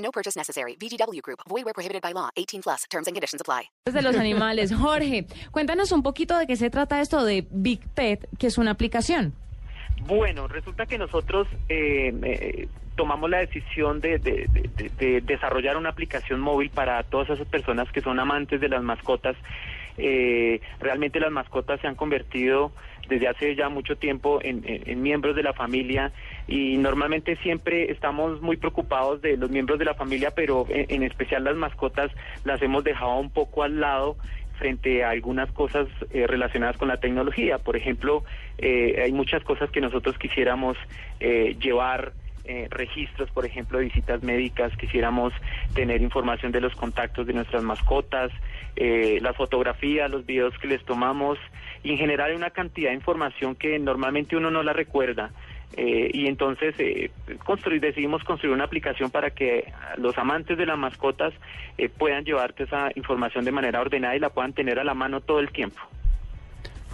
No purchase necessary. VGW Group. Void where prohibited by law. 18 plus. Terms and conditions apply. de los animales. Jorge, cuéntanos un poquito de qué se trata esto de Big Pet, que es una aplicación. Bueno, resulta que nosotros eh, eh, tomamos la decisión de, de- de- de desarrollar una aplicación móvil para todas esas personas que son amantes de las mascotas. Eh, realmente las mascotas se han convertido desde hace ya mucho tiempo en, miembros de la familia y normalmente siempre estamos muy preocupados de los miembros de la familia, pero en, en especial las mascotas las hemos dejado un poco al lado frente a algunas cosas eh, relacionadas con la tecnología. Por ejemplo, eh, hay muchas cosas que nosotros quisiéramos eh, llevar. Eh, registros, por ejemplo, de visitas médicas, quisiéramos tener información de los contactos de nuestras mascotas, eh, las fotografías, los videos que les tomamos, y en general hay una cantidad de información que normalmente uno no la recuerda. Eh, y entonces eh, construir, decidimos construir una aplicación para que los amantes de las mascotas eh, puedan llevarte esa información de manera ordenada y la puedan tener a la mano todo el tiempo.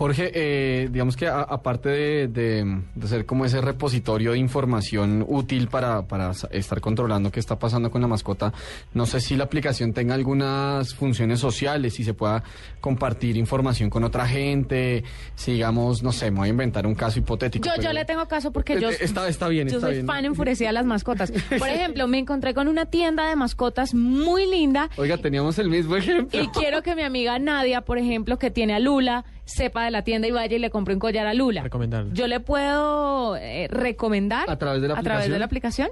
Jorge, eh, digamos que a- aparte de, de- de ser como ese repositorio de información útil para, para estar controlando qué está pasando con la mascota, no sé si la aplicación tenga algunas funciones sociales, si se pueda compartir información con otra gente, si digamos, no sé, me voy a inventar un caso hipotético. Yo, yo le tengo caso porque Eh, yo... eh, está- está bien, Yo está soy bien. fan enfurecida de las mascotas. Por ejemplo, me encontré con una tienda de mascotas muy linda Oiga, teníamos el mismo ejemplo. y quiero que mi amiga Nadia, por ejemplo, que tiene a Lula, sepa de la tienda y vaya y le compre un collar a Lula. Yo le puedo eh, recomendar ¿A través de la a través de la aplicación.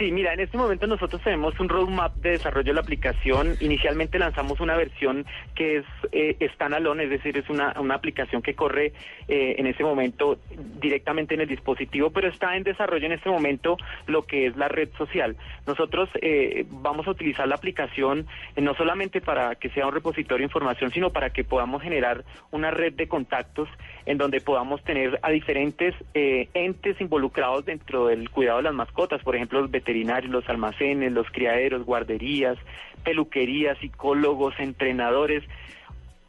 Sí, mira, en este momento nosotros tenemos un roadmap de desarrollo de la aplicación. Inicialmente lanzamos una versión que es eh, standalone, es decir, es una, una aplicación que corre eh, en ese momento directamente en el dispositivo, pero está en desarrollo en este momento lo que es la red social. Nosotros eh, vamos a utilizar la aplicación eh, no solamente para que sea un repositorio de información, sino para que podamos generar una red de contactos en donde podamos tener a diferentes entes involucrados dentro del cuidado de las mascotas, por ejemplo, los veterinarios, los almacenes, los criaderos, guarderías, peluquerías, psicólogos, entrenadores,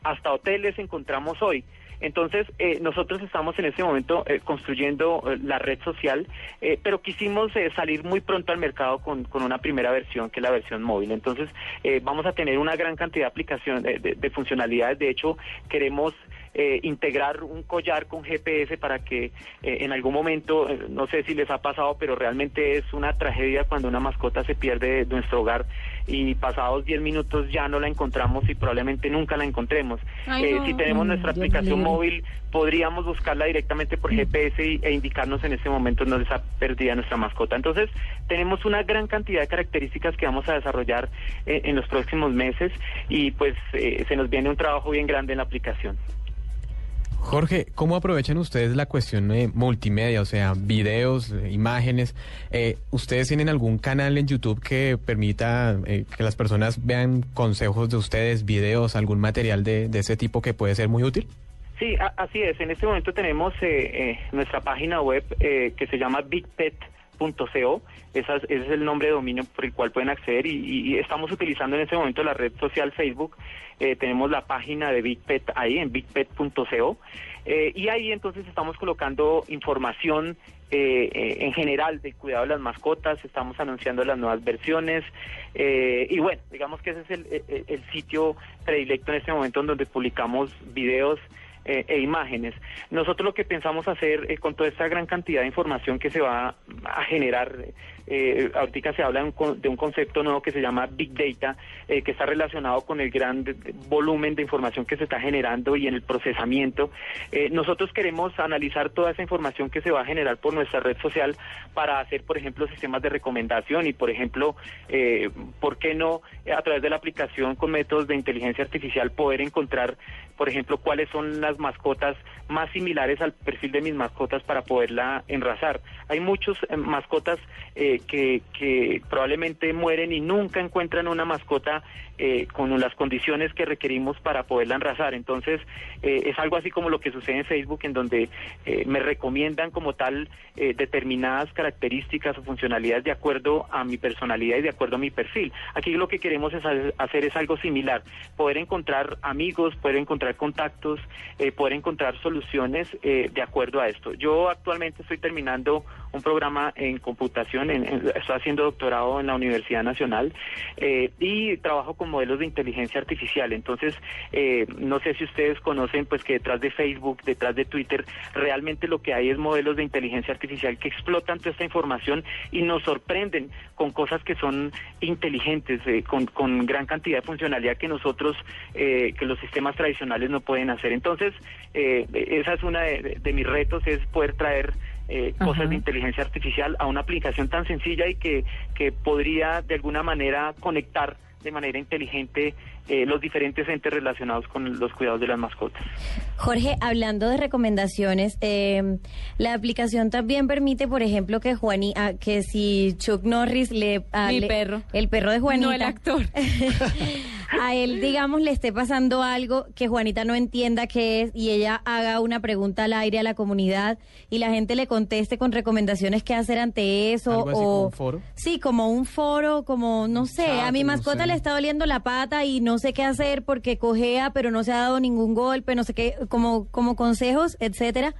hasta hoteles encontramos hoy. Entonces, eh, nosotros estamos en este momento eh, construyendo eh, la red social, eh, pero quisimos eh, salir muy pronto al mercado con, con una primera versión, que es la versión móvil. Entonces, vamos a tener una gran cantidad de aplicaciones, de- de funcionalidades. De hecho, queremos eh, integrar un collar con GPS para que eh, en algún momento, eh, no sé si les ha pasado, pero realmente es una tragedia cuando una mascota se pierde de nuestro hogar y pasados 10 minutos ya no la encontramos y probablemente nunca la encontremos. Ay, Eh, no. si tenemos Mm, nuestra aplicación libre. móvil, podríamos buscarla directamente por GPS y- e indicarnos en ese momento dónde está perdida nuestra mascota. Entonces, tenemos una gran cantidad de características que vamos a desarrollar eh, en los próximos meses y pues eh, se nos viene un trabajo bien grande en la aplicación. Jorge, ¿cómo aprovechan ustedes la cuestión de multimedia, o sea, videos, eh, imágenes? Eh, ¿Ustedes tienen algún canal en YouTube que permita eh, que las personas vean consejos de ustedes, videos, algún material de, de ese tipo que puede ser muy útil? Sí, así es. En este momento tenemos eh, eh, nuestra página web eh, que se llama bigpet.co. Esa es- ese es el nombre de dominio por el cual pueden acceder y, estamos utilizando en este momento la red social Facebook. Eh, tenemos la página de Bigpet ahí en bigpet.co eh, y ahí entonces estamos colocando información eh, eh, en general del cuidado de las mascotas, estamos anunciando las nuevas versiones eh, y bueno, digamos que ese es el, el- el sitio predilecto en este momento en donde publicamos videos eh, e imágenes. Nosotros lo que pensamos hacer eh, con toda esta gran cantidad de información que se va a generar, eh, ahorita se habla de un, concepto nuevo que se llama Big Data, eh, que está relacionado con el gran volumen de información que se está generando y en el procesamiento. Eh, nosotros queremos analizar toda esa información que se va a generar por nuestra red social para hacer, por ejemplo, sistemas de recomendación y, por ejemplo, eh, ¿por qué no a través de la aplicación con métodos de inteligencia artificial poder encontrar, por ejemplo, cuáles son las mascotas más similares al perfil de mis mascotas para poderla enrazar? Hay muchos eh, mascotas que, probablemente mueren y nunca encuentran una mascota eh, con las condiciones que requerimos para poderla enrazar. Entonces, eh, es algo así como lo que sucede en Facebook, en donde eh, me recomiendan como tal determinadas características o funcionalidades de acuerdo a mi personalidad y de acuerdo a mi perfil. Aquí lo que queremos es ha- hacer es algo similar, poder encontrar amigos, poder encontrar contactos, poder encontrar soluciones de acuerdo a esto. Yo actualmente estoy terminando un programa en computación, en- estoy haciendo doctorado en la Universidad Nacional eh, y trabajo con modelos de inteligencia artificial. Entonces, eh, no sé si ustedes conocen pues que detrás de Facebook, detrás de Twitter, realmente lo que hay es modelos de inteligencia artificial que explotan toda esta información y nos sorprenden con cosas que son inteligentes, eh, con, con gran cantidad de funcionalidad que nosotros, eh, que los sistemas tradicionales no pueden hacer. Entonces, eh, esa es una de, de mis retos, es poder traer eh, cosas de inteligencia artificial a una aplicación tan sencilla y que, que podría de alguna manera conectar de manera inteligente eh, los diferentes entes relacionados con los cuidados de las mascotas. Jorge, hablando de recomendaciones, eh, la aplicación también permite, por ejemplo, que Juani, ah, que si Chuck Norris le, ah, Mi le- perro. el perro de Juanita, No el actor. a él, digamos, le esté pasando algo que Juanita no entienda qué es y ella haga una pregunta al aire a la comunidad y la gente le conteste con recomendaciones qué hacer ante eso Algo así o como un foro. sí, como un foro, como no sé, a mi no mascota sé. le está doliendo la pata y no sé qué hacer porque cojea, pero no se ha dado ningún golpe, no sé qué, como como consejos, etcétera.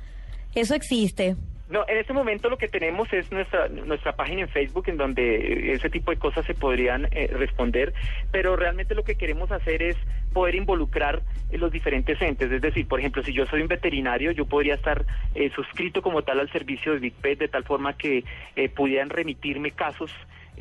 Eso existe. No, en este momento lo que tenemos es nuestra nuestra página en Facebook en donde ese tipo de cosas se podrían eh, responder, pero realmente lo que queremos hacer es poder involucrar eh, los diferentes entes. Es decir, por ejemplo, si yo soy un veterinario, yo podría estar eh, suscrito como tal al servicio de Big Pet de tal forma que eh, pudieran remitirme casos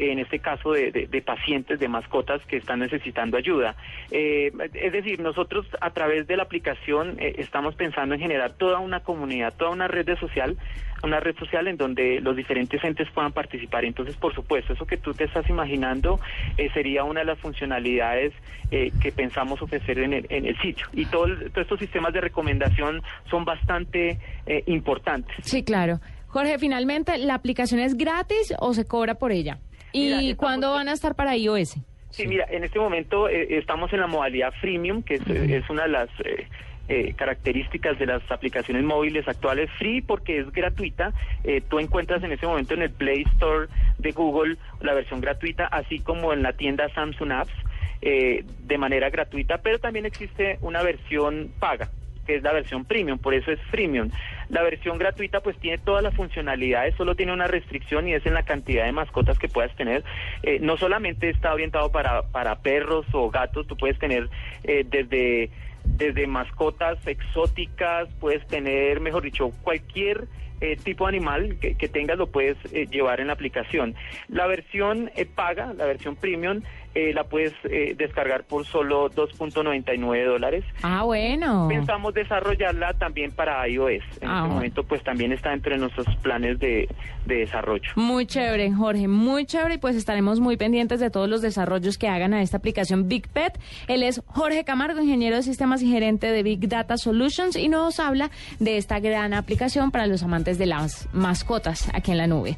en este caso de, pacientes, de mascotas que están necesitando ayuda. Eh, es decir, nosotros a través de la aplicación eh, estamos pensando en generar toda una comunidad, toda una red de social, una red social en donde los diferentes entes puedan participar. Entonces, por supuesto, eso que tú te estás imaginando eh, sería una de las funcionalidades eh, que pensamos ofrecer en el, en el sitio. Y todos estos sistemas de recomendación son bastante importantes. Sí, claro. Jorge, finalmente, ¿la aplicación es gratis o se cobra por ella? ¿Y Mira, estamos- cuándo van a estar para iOS? Sí, mira, en este momento eh, estamos en la modalidad freemium, que es, es una de las eh, eh, características de las aplicaciones móviles actuales. Free porque es gratuita. Eh, tú encuentras en este momento en el Play Store de Google la versión gratuita, así como en la tienda Samsung Apps eh, de manera gratuita, pero también existe una versión paga que es la versión premium, por eso es freemium. La versión gratuita pues tiene todas las funcionalidades, solo tiene una restricción y es en la cantidad de mascotas que puedas tener. Eh, no solamente está orientado para, para perros o gatos, tú puedes tener eh, desde, desde mascotas exóticas, puedes tener, mejor dicho, cualquier eh, tipo de animal que, tengas lo puedes eh, llevar en la aplicación. La versión paga, la versión premium, eh, la puedes eh, descargar por solo 2.99 dólares. Ah, bueno. Pensamos desarrollarla también para iOS. En Ah, este momento, pues también está entre nuestros planes de, de desarrollo. Muy chévere, Jorge, muy chévere y pues estaremos muy pendientes de todos los desarrollos que hagan a esta aplicación Big Pet. Él es Jorge Camargo, ingeniero de sistemas y gerente de Big Data Solutions y nos habla de esta gran aplicación para los amantes de las mascotas aquí en la nube.